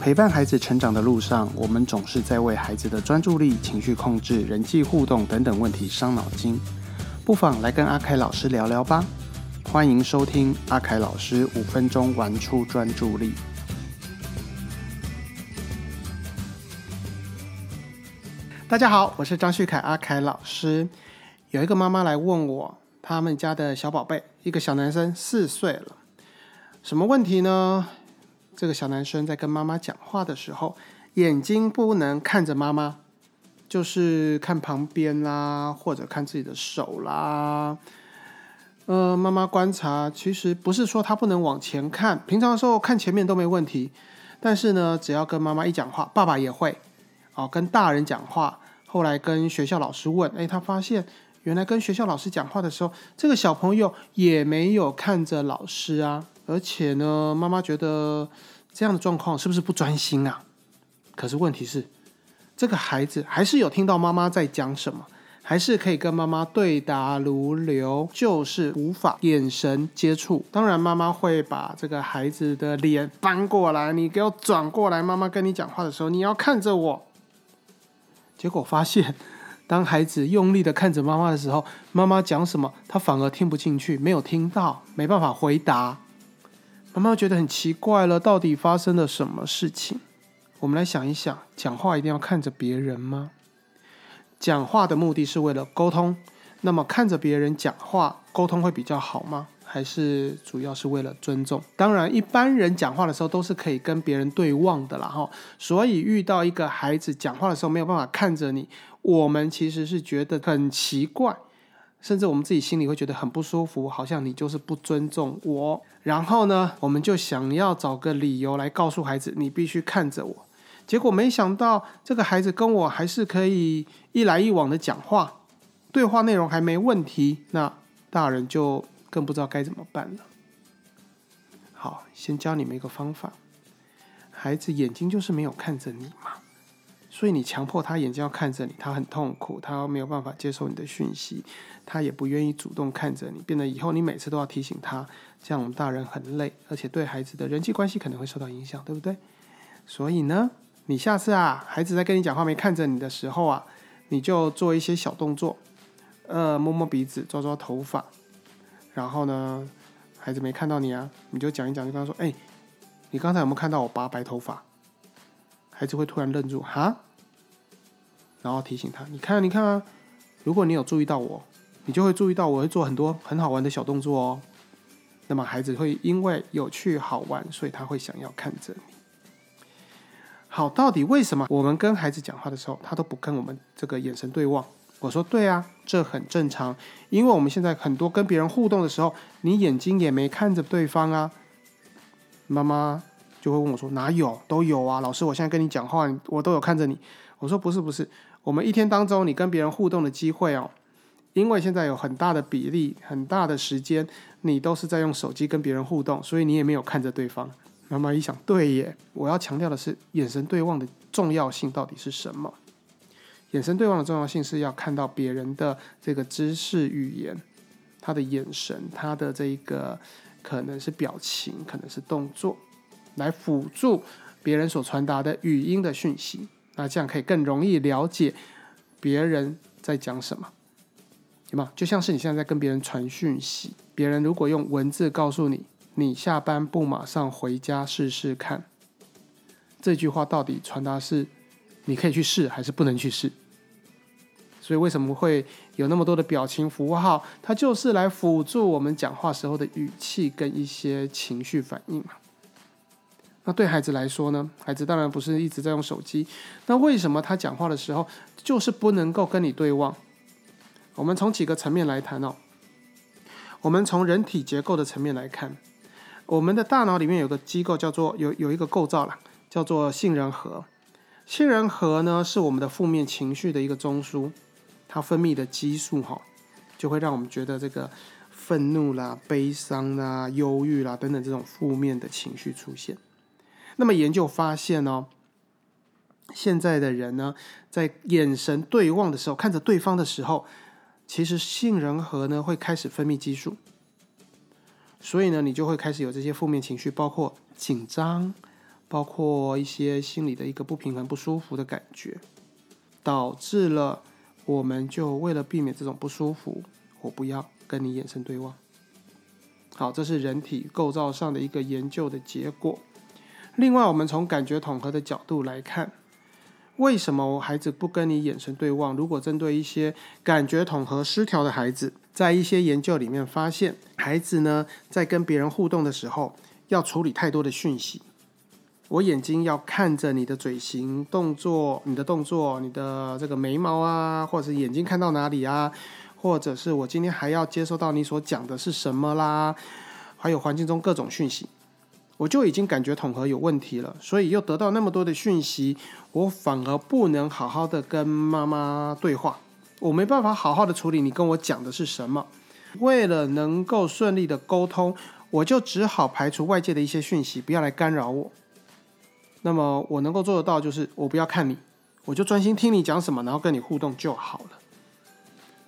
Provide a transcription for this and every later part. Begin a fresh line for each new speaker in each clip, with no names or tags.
陪伴孩子成长的路上，我们总是在为孩子的专注力、情绪控制、人际互动等等问题伤脑筋。不妨来跟阿凯老师聊聊吧。欢迎收听阿凯老师五分钟玩出专注力。大家好，我是张旭凯阿凯老师。有一个妈妈来问我，他们家的小宝贝，一个小男生四岁了，什么问题呢？这个小男生在跟妈妈讲话的时候，眼睛不能看着妈妈，就是看旁边啦，或者看自己的手啦。呃，妈妈观察，其实不是说他不能往前看，平常的时候看前面都没问题。但是呢，只要跟妈妈一讲话，爸爸也会哦，跟大人讲话。后来跟学校老师问，哎，他发现原来跟学校老师讲话的时候，这个小朋友也没有看着老师啊。而且呢，妈妈觉得这样的状况是不是不专心啊？可是问题是，这个孩子还是有听到妈妈在讲什么，还是可以跟妈妈对答如流，就是无法眼神接触。当然，妈妈会把这个孩子的脸翻过来，你给我转过来。妈妈跟你讲话的时候，你要看着我。结果发现，当孩子用力的看着妈妈的时候，妈妈讲什么，他反而听不进去，没有听到，没办法回答。妈妈觉得很奇怪了，到底发生了什么事情？我们来想一想，讲话一定要看着别人吗？讲话的目的是为了沟通，那么看着别人讲话沟通会比较好吗？还是主要是为了尊重？当然，一般人讲话的时候都是可以跟别人对望的啦，哈。所以遇到一个孩子讲话的时候没有办法看着你，我们其实是觉得很奇怪。甚至我们自己心里会觉得很不舒服，好像你就是不尊重我。然后呢，我们就想要找个理由来告诉孩子，你必须看着我。结果没想到，这个孩子跟我还是可以一来一往的讲话，对话内容还没问题。那大人就更不知道该怎么办了。好，先教你们一个方法：孩子眼睛就是没有看着你嘛。所以你强迫他眼睛要看着你，他很痛苦，他没有办法接受你的讯息，他也不愿意主动看着你，变得以后你每次都要提醒他，这样我们大人很累，而且对孩子的人际关系可能会受到影响，对不对？所以呢，你下次啊，孩子在跟你讲话没看着你的时候啊，你就做一些小动作，呃，摸摸鼻子，抓抓头发，然后呢，孩子没看到你啊，你就讲一讲，就跟他说，哎，你刚才有没有看到我拔白头发？孩子会突然愣住，哈，然后提醒他：“你看，你看啊，如果你有注意到我，你就会注意到我会做很多很好玩的小动作哦。那么孩子会因为有趣好玩，所以他会想要看着你。好，到底为什么我们跟孩子讲话的时候，他都不跟我们这个眼神对望？我说对啊，这很正常，因为我们现在很多跟别人互动的时候，你眼睛也没看着对方啊，妈妈。”就会问我说：“哪有？都有啊，老师，我现在跟你讲话，我都有看着你。”我说：“不是，不是，我们一天当中你跟别人互动的机会哦，因为现在有很大的比例、很大的时间，你都是在用手机跟别人互动，所以你也没有看着对方。”妈妈一想，对耶，我要强调的是眼神对望的重要性到底是什么？眼神对望的重要性是要看到别人的这个姿势语言，他的眼神，他的这一个可能是表情，可能是动作。来辅助别人所传达的语音的讯息，那这样可以更容易了解别人在讲什么，有吗？就像是你现在在跟别人传讯息，别人如果用文字告诉你“你下班不马上回家试试看”，这句话到底传达是你可以去试还是不能去试？所以为什么会有那么多的表情符号？它就是来辅助我们讲话时候的语气跟一些情绪反应嘛。那对孩子来说呢？孩子当然不是一直在用手机。那为什么他讲话的时候就是不能够跟你对望？我们从几个层面来谈哦。我们从人体结构的层面来看，我们的大脑里面有个机构叫做有有一个构造啦，叫做杏仁核。杏仁核呢是我们的负面情绪的一个中枢，它分泌的激素哈，就会让我们觉得这个愤怒啦、悲伤啦、忧郁啦等等这种负面的情绪出现。那么研究发现呢，现在的人呢，在眼神对望的时候，看着对方的时候，其实杏仁核呢会开始分泌激素，所以呢，你就会开始有这些负面情绪，包括紧张、包括一些心理的一个不平衡、不舒服的感觉，导致了我们就为了避免这种不舒服，我不要跟你眼神对望。好，这是人体构造上的一个研究的结果。另外，我们从感觉统合的角度来看，为什么孩子不跟你眼神对望？如果针对一些感觉统合失调的孩子，在一些研究里面发现，孩子呢在跟别人互动的时候，要处理太多的讯息。我眼睛要看着你的嘴型动作、你的动作、你的这个眉毛啊，或者是眼睛看到哪里啊，或者是我今天还要接收到你所讲的是什么啦，还有环境中各种讯息，我就已经感觉统合有问题了。所以又得到那么多的讯息，我反而不能好好的跟妈妈对话，我没办法好好的处理你跟我讲的是什么。为了能够顺利的沟通，我就只好排除外界的一些讯息，不要来干扰我。那么我能够做得到，就是我不要看你，我就专心听你讲什么，然后跟你互动就好了。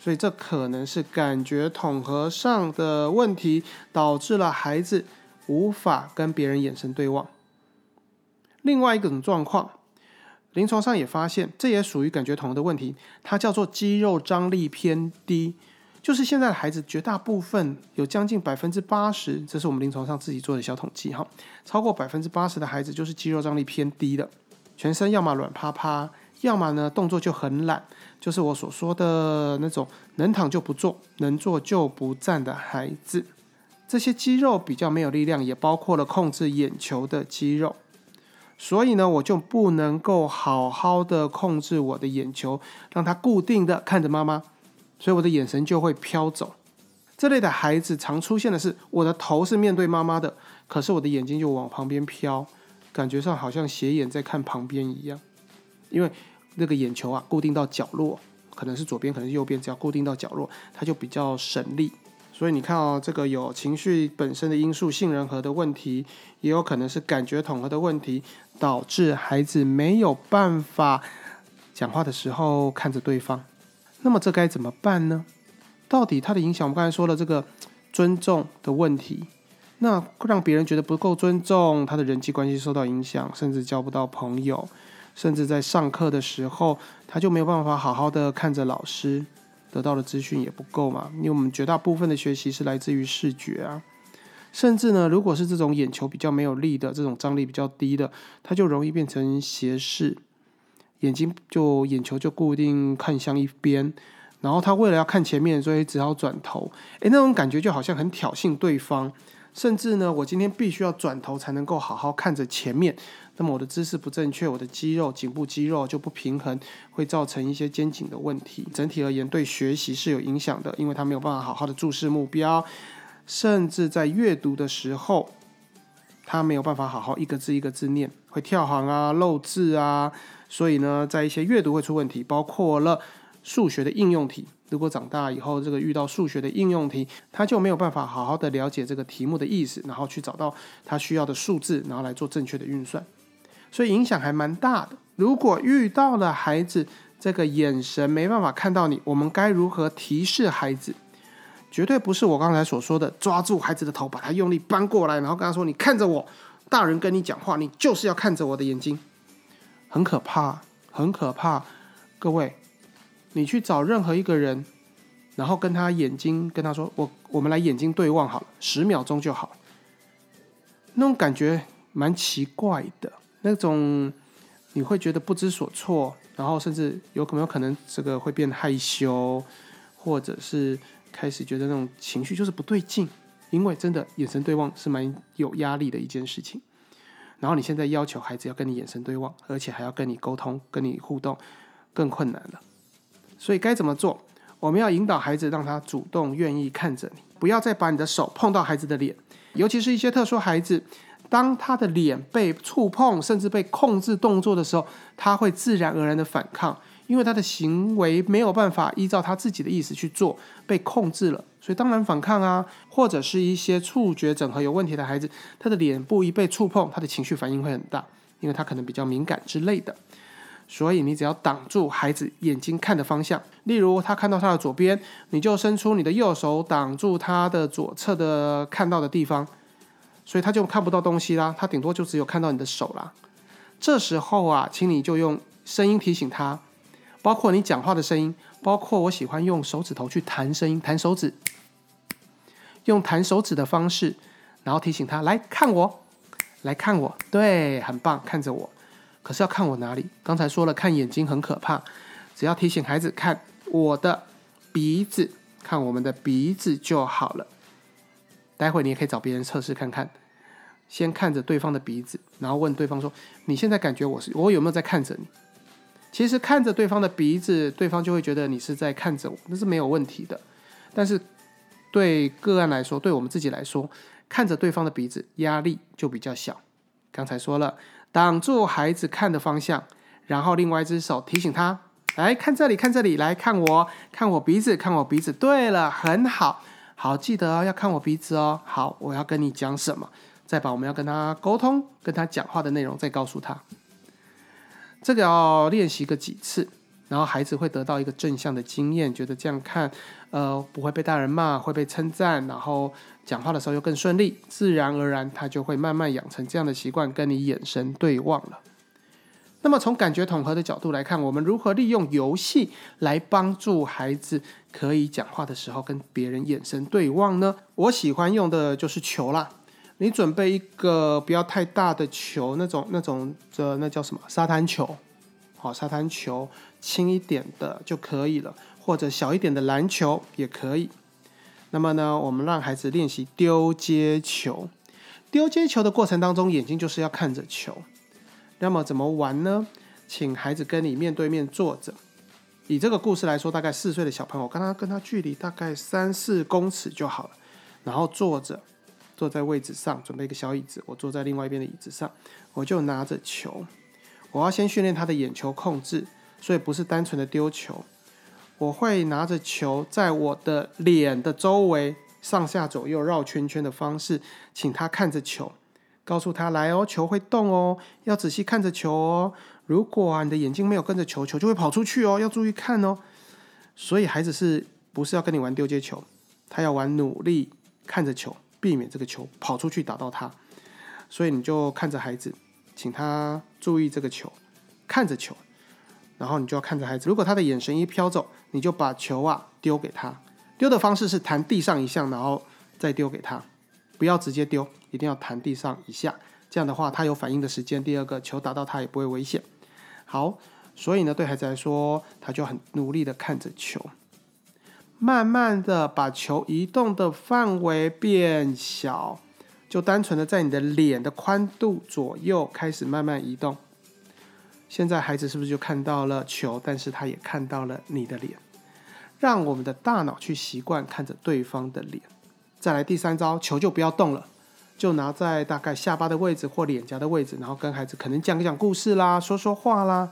所以这可能是感觉统合上的问题，导致了孩子无法跟别人眼神对望。另外一种状况，临床上也发现，这也属于感觉统合的问题，它叫做肌肉张力偏低。就是现在的孩子，绝大部分有将近百分之八十，这是我们临床上自己做的小统计哈，超过百分之八十的孩子就是肌肉张力偏低的，全身要么软趴趴，要么呢动作就很懒，就是我所说的那种能躺就不坐，能坐就不站的孩子。这些肌肉比较没有力量，也包括了控制眼球的肌肉，所以呢，我就不能够好好的控制我的眼球，让它固定的看着妈妈。所以我的眼神就会飘走。这类的孩子常出现的是，我的头是面对妈妈的，可是我的眼睛就往旁边飘，感觉上好像斜眼在看旁边一样。因为那个眼球啊，固定到角落，可能是左边，可能是右边，只要固定到角落，它就比较省力。所以你看哦，这个有情绪本身的因素、杏仁核的问题，也有可能是感觉统合的问题，导致孩子没有办法讲话的时候看着对方。那么这该怎么办呢？到底它的影响，我们刚才说了这个尊重的问题，那让别人觉得不够尊重，他的人际关系受到影响，甚至交不到朋友，甚至在上课的时候，他就没有办法好好的看着老师，得到的资讯也不够嘛。因为我们绝大部分的学习是来自于视觉啊，甚至呢，如果是这种眼球比较没有力的，这种张力比较低的，它就容易变成斜视。眼睛就眼球就固定看向一边，然后他为了要看前面，所以只好转头。诶，那种感觉就好像很挑衅对方，甚至呢，我今天必须要转头才能够好好看着前面。那么我的姿势不正确，我的肌肉颈部肌肉就不平衡，会造成一些肩颈的问题。整体而言，对学习是有影响的，因为他没有办法好好的注视目标，甚至在阅读的时候，他没有办法好好一个字一个字念，会跳行啊、漏字啊。所以呢，在一些阅读会出问题，包括了数学的应用题。如果长大以后，这个遇到数学的应用题，他就没有办法好好的了解这个题目的意思，然后去找到他需要的数字，然后来做正确的运算。所以影响还蛮大的。如果遇到了孩子这个眼神没办法看到你，我们该如何提示孩子？绝对不是我刚才所说的抓住孩子的头，把他用力搬过来，然后跟他说：“你看着我，大人跟你讲话，你就是要看着我的眼睛。”很可怕，很可怕。各位，你去找任何一个人，然后跟他眼睛跟他说：“我我们来眼睛对望好了，十秒钟就好。”那种感觉蛮奇怪的，那种你会觉得不知所措，然后甚至有可能有可能这个会变害羞，或者是开始觉得那种情绪就是不对劲，因为真的眼神对望是蛮有压力的一件事情。然后你现在要求孩子要跟你眼神对望，而且还要跟你沟通、跟你互动，更困难了。所以该怎么做？我们要引导孩子，让他主动愿意看着你，不要再把你的手碰到孩子的脸。尤其是一些特殊孩子，当他的脸被触碰，甚至被控制动作的时候，他会自然而然的反抗。因为他的行为没有办法依照他自己的意思去做，被控制了，所以当然反抗啊。或者是一些触觉整合有问题的孩子，他的脸部一被触碰，他的情绪反应会很大，因为他可能比较敏感之类的。所以你只要挡住孩子眼睛看的方向，例如他看到他的左边，你就伸出你的右手挡住他的左侧的看到的地方，所以他就看不到东西啦，他顶多就只有看到你的手啦。这时候啊，请你就用声音提醒他，包括你讲话的声音，包括我喜欢用手指头去弹声音，弹手指，用弹手指的方式，然后提醒他来看我，来看我，对，很棒，看着我。可是要看我哪里？刚才说了，看眼睛很可怕，只要提醒孩子看我的鼻子，看我们的鼻子就好了。待会你也可以找别人测试看看，先看着对方的鼻子，然后问对方说：“你现在感觉我是我有没有在看着你？”其实看着对方的鼻子，对方就会觉得你是在看着我，那是没有问题的。但是对个案来说，对我们自己来说，看着对方的鼻子压力就比较小。刚才说了，挡住孩子看的方向，然后另外一只手提醒他：“来看这里，看这里，来看我，看我鼻子，看我鼻子。”对了，很好。好，记得要看我鼻子哦。好，我要跟你讲什么，再把我们要跟他沟通、跟他讲话的内容再告诉他。这个要练习个几次，然后孩子会得到一个正向的经验，觉得这样看，呃，不会被大人骂，会被称赞，然后讲话的时候又更顺利，自然而然他就会慢慢养成这样的习惯，跟你眼神对望了。那么从感觉统合的角度来看，我们如何利用游戏来帮助孩子可以讲话的时候跟别人眼神对望呢？我喜欢用的就是球啦。你准备一个不要太大的球，那种那种的那叫什么沙滩球？好，沙滩球轻一点的就可以了，或者小一点的篮球也可以。那么呢，我们让孩子练习丢接球。丢接球的过程当中，眼睛就是要看着球。那么怎么玩呢？请孩子跟你面对面坐着。以这个故事来说，大概四岁的小朋友，跟他跟他距离大概三四公尺就好了。然后坐着，坐在位置上，准备一个小椅子，我坐在另外一边的椅子上，我就拿着球。我要先训练他的眼球控制，所以不是单纯的丢球。我会拿着球在我的脸的周围上下左右绕圈圈的方式，请他看着球。告诉他来哦，球会动哦，要仔细看着球哦。如果啊你的眼睛没有跟着球，球就会跑出去哦，要注意看哦。所以孩子是不是要跟你玩丢接球？他要玩努力看着球，避免这个球跑出去打到他。所以你就看着孩子，请他注意这个球，看着球，然后你就要看着孩子。如果他的眼神一飘走，你就把球啊丢给他。丢的方式是弹地上一下，然后再丢给他。不要直接丢，一定要弹地上一下，这样的话他有反应的时间。第二个球打到他也不会危险。好，所以呢，对孩子来说，他就很努力的看着球，慢慢的把球移动的范围变小，就单纯的在你的脸的宽度左右开始慢慢移动。现在孩子是不是就看到了球？但是他也看到了你的脸，让我们的大脑去习惯看着对方的脸。再来第三招，球就不要动了，就拿在大概下巴的位置或脸颊的位置，然后跟孩子可能讲讲故事啦，说说话啦。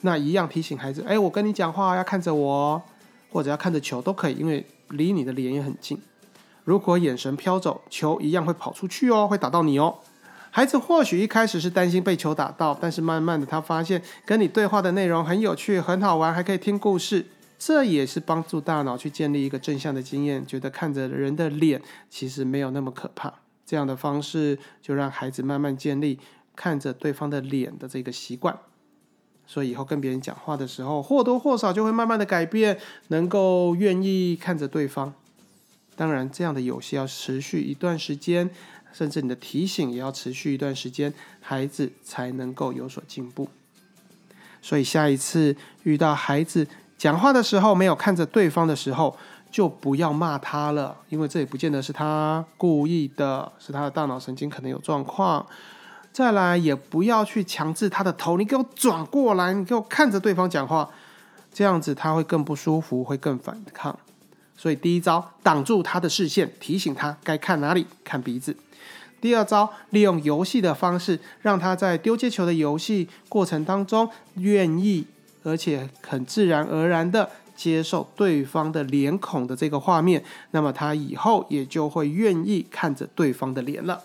那一样提醒孩子，哎，我跟你讲话要看着我，或者要看着球都可以，因为离你的脸也很近。如果眼神飘走，球一样会跑出去哦，会打到你哦。孩子或许一开始是担心被球打到，但是慢慢的他发现跟你对话的内容很有趣、很好玩，还可以听故事。这也是帮助大脑去建立一个正向的经验，觉得看着人的脸其实没有那么可怕。这样的方式就让孩子慢慢建立看着对方的脸的这个习惯，所以以后跟别人讲话的时候，或多或少就会慢慢的改变，能够愿意看着对方。当然，这样的游戏要持续一段时间，甚至你的提醒也要持续一段时间，孩子才能够有所进步。所以下一次遇到孩子。讲话的时候没有看着对方的时候，就不要骂他了，因为这也不见得是他故意的，是他的大脑神经可能有状况。再来，也不要去强制他的头，你给我转过来，你给我看着对方讲话，这样子他会更不舒服，会更反抗。所以第一招，挡住他的视线，提醒他该看哪里，看鼻子。第二招，利用游戏的方式，让他在丢接球的游戏过程当中愿意。而且很自然而然的接受对方的脸孔的这个画面，那么他以后也就会愿意看着对方的脸了。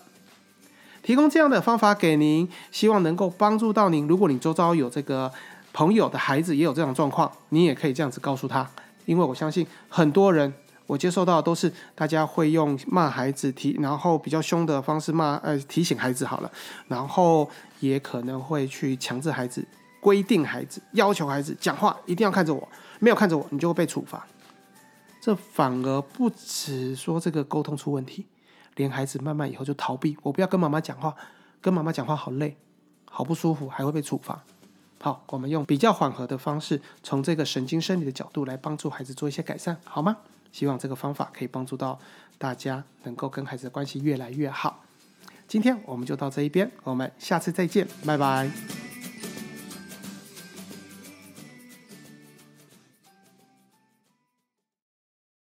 提供这样的方法给您，希望能够帮助到您。如果你周遭有这个朋友的孩子也有这种状况，你也可以这样子告诉他，因为我相信很多人，我接受到的都是大家会用骂孩子提，然后比较凶的方式骂呃提醒孩子好了，然后也可能会去强制孩子、规定孩子、要求孩子讲话一定要看着我，没有看着我你就会被处罚。这反而不止说这个沟通出问题，连孩子慢慢以后就逃避，我不要跟妈妈讲话，跟妈妈讲话好累，好不舒服，还会被处罚。好，我们用比较缓和的方式，从这个神经生理的角度来帮助孩子做一些改善，好吗？希望这个方法可以帮助到大家，能够跟孩子的关系越来越好。今天我们就到这一边，我们下次再见，拜拜。